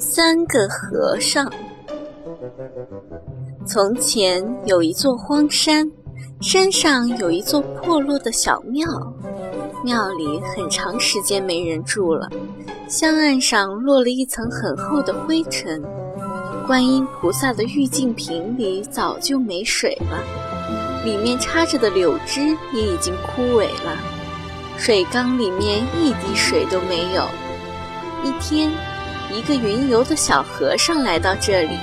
三个和尚。从前有一座荒山，山上有一座破落的小庙，庙里很长时间没人住了，香案上落了一层很厚的灰尘，观音菩萨的玉净瓶里早就没水了，里面插着的柳枝也已经枯萎了，水缸里面一滴水都没有。一天。一个云游的小和尚来到这里，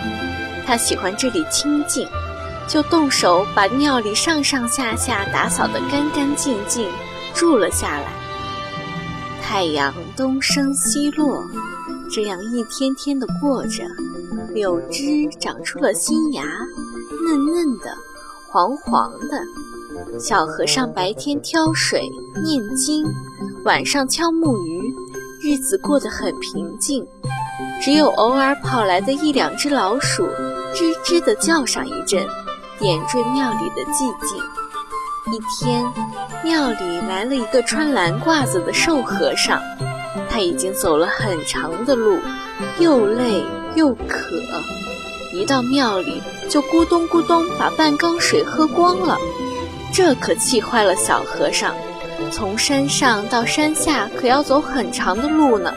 他喜欢这里清静，就动手把庙里上上下下打扫得干干净净，住了下来。太阳东升西落，这样一天天的过着，柳枝长出了新芽，嫩嫩的，黄黄的。小和尚白天挑水念经，晚上敲木鱼，日子过得很平静。只有偶尔跑来的一两只老鼠，吱吱地叫上一阵，点缀庙里的寂静。一天，庙里来了一个穿蓝褂子的瘦和尚，他已经走了很长的路，又累又渴，一到庙里就咕咚咕咚把半缸水喝光了，这可气坏了小和尚。从山上到山下可要走很长的路呢。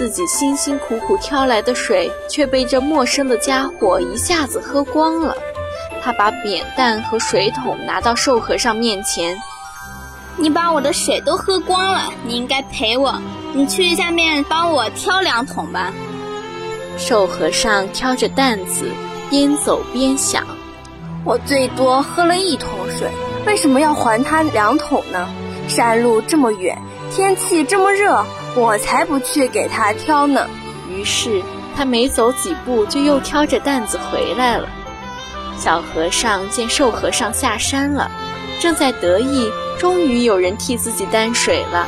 自己辛辛苦苦挑来的水，却被这陌生的家伙一下子喝光了。他把扁担和水桶拿到瘦和尚面前：“你把我的水都喝光了，你应该赔我。你去下面帮我挑两桶吧。”瘦和尚挑着担子，边走边想：“我最多喝了一桶水，为什么要还他两桶呢？山路这么远，天气这么热。”我才不去给他挑呢。于是他没走几步，就又挑着担子回来了。小和尚见瘦和尚下山了，正在得意，终于有人替自己担水了。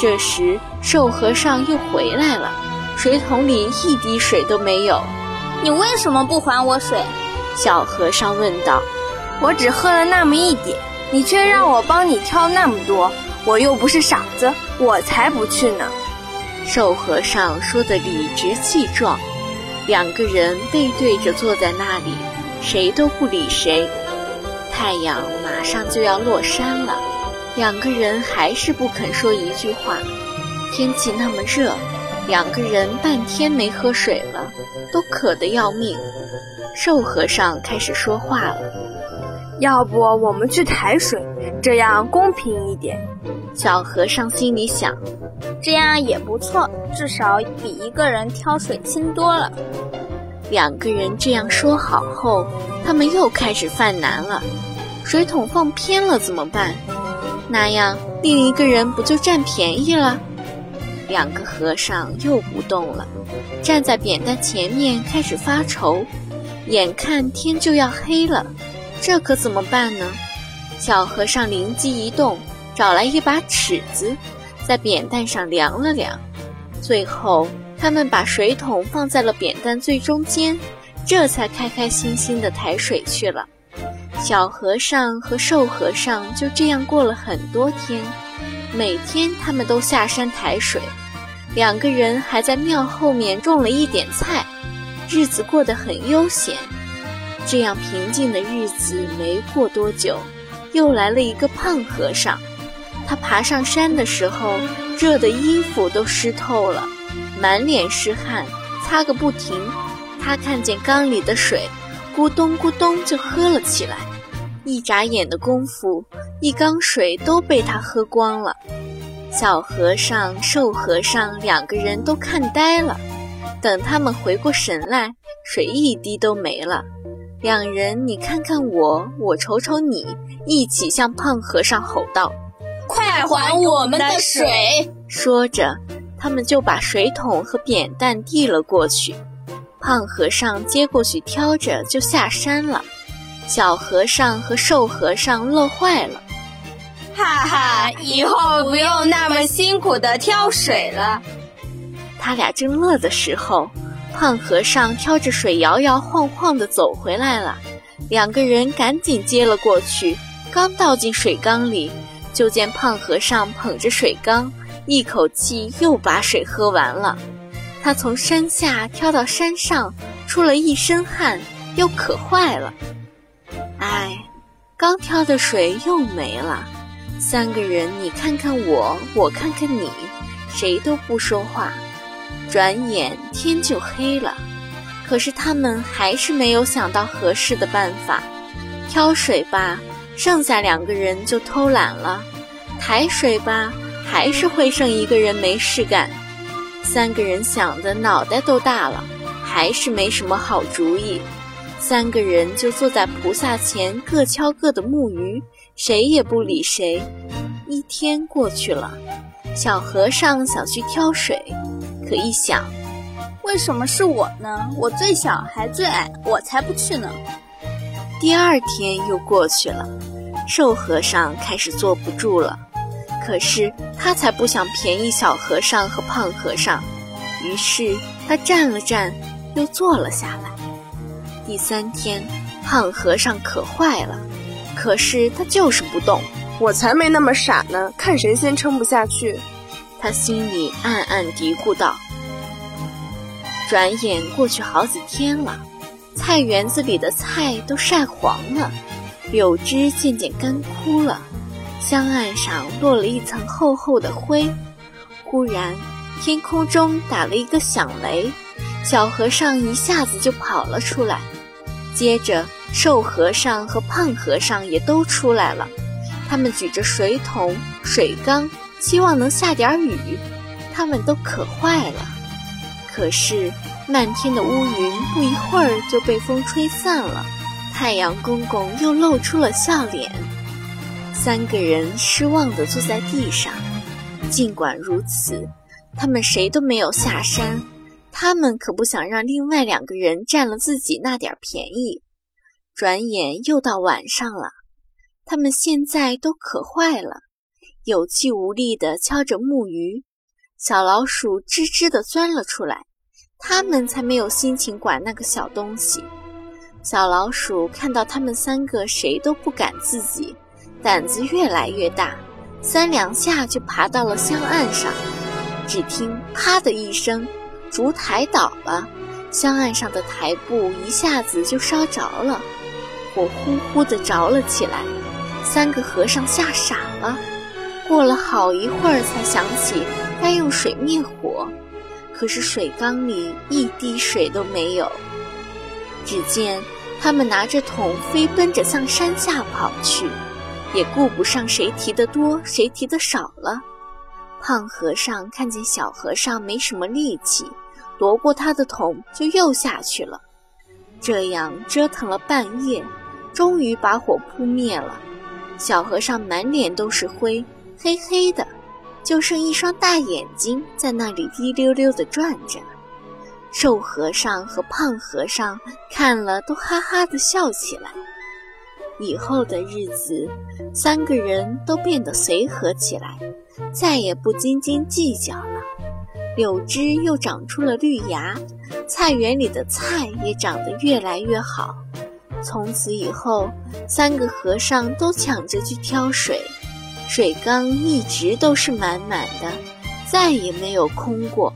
这时瘦和尚又回来了，水桶里一滴水都没有。你为什么不还我水？小和尚问道。我只喝了那么一点，你却让我帮你挑那么多。我又不是傻子，我才不去呢。瘦和尚说的理直气壮，两个人背对着坐在那里，谁都不理谁。太阳马上就要落山了，两个人还是不肯说一句话。天气那么热，两个人半天没喝水了，都渴得要命。瘦和尚开始说话了：“要不我们去抬水，这样公平一点。”小和尚心里想：“这样也不错，至少比一个人挑水轻多了。”两个人这样说好后，他们又开始犯难了。水桶放偏了怎么办？那样另一个人不就占便宜了？两个和尚又不动了，站在扁担前面开始发愁。眼看天就要黑了，这可怎么办呢？小和尚灵机一动。找来一把尺子，在扁担上量了量，最后他们把水桶放在了扁担最中间，这才开开心心地抬水去了。小和尚和瘦和尚就这样过了很多天，每天他们都下山抬水，两个人还在庙后面种了一点菜，日子过得很悠闲。这样平静的日子没过多久，又来了一个胖和尚。他爬上山的时候，热的衣服都湿透了，满脸是汗，擦个不停。他看见缸里的水，咕咚咕咚就喝了起来。一眨眼的功夫，一缸水都被他喝光了。小和尚、瘦和尚两个人都看呆了。等他们回过神来，水一滴都没了。两人你看看我，我瞅瞅你，一起向胖和尚吼道。快还我们的水！说着，他们就把水桶和扁担递了过去。胖和尚接过去挑着，就下山了。小和尚和瘦和尚乐坏了，哈哈，以后不用那么辛苦的挑水了。他俩正乐的时候，胖和尚挑着水摇摇晃晃地走回来了。两个人赶紧接了过去，刚倒进水缸里。就见胖和尚捧着水缸，一口气又把水喝完了。他从山下跳到山上，出了一身汗，又渴坏了。哎，刚挑的水又没了。三个人，你看看我，我看看你，谁都不说话。转眼天就黑了，可是他们还是没有想到合适的办法。挑水吧，剩下两个人就偷懒了；抬水吧，还是会剩一个人没事干。三个人想的脑袋都大了，还是没什么好主意。三个人就坐在菩萨前，各敲各的木鱼，谁也不理谁。一天过去了，小和尚想去挑水，可一想，为什么是我呢？我最小还最矮，我才不去呢。第二天又过去了，瘦和尚开始坐不住了。可是他才不想便宜小和尚和胖和尚，于是他站了站，又坐了下来。第三天，胖和尚渴坏了，可是他就是不动。我才没那么傻呢，看谁先撑不下去。他心里暗暗嘀咕道。转眼过去好几天了。菜园子里的菜都晒黄了，柳枝渐渐干枯了，香案上落了一层厚厚的灰。忽然，天空中打了一个响雷，小和尚一下子就跑了出来。接着，瘦和尚和胖和尚也都出来了，他们举着水桶、水缸，希望能下点雨。他们都渴坏了，可是。漫天的乌云不一会儿就被风吹散了，太阳公公又露出了笑脸。三个人失望地坐在地上。尽管如此，他们谁都没有下山。他们可不想让另外两个人占了自己那点便宜。转眼又到晚上了，他们现在都渴坏了，有气无力地敲着木鱼。小老鼠吱吱地钻了出来。他们才没有心情管那个小东西。小老鼠看到他们三个谁都不敢自己，胆子越来越大，三两下就爬到了香案上。只听“啪”的一声，烛台倒了，香案上的台布一下子就烧着了，火呼呼地着了起来。三个和尚吓傻了，过了好一会儿才想起该用水灭火。可是水缸里一滴水都没有。只见他们拿着桶飞奔着向山下跑去，也顾不上谁提的多，谁提的少了。胖和尚看见小和尚没什么力气，夺过他的桶就又下去了。这样折腾了半夜，终于把火扑灭了。小和尚满脸都是灰，黑黑的。就剩一双大眼睛在那里滴溜溜地转着，瘦和尚和胖和尚看了都哈哈地笑起来。以后的日子，三个人都变得随和起来，再也不斤斤计较了。柳枝又长出了绿芽，菜园里的菜也长得越来越好。从此以后，三个和尚都抢着去挑水。水缸一直都是满满的，再也没有空过。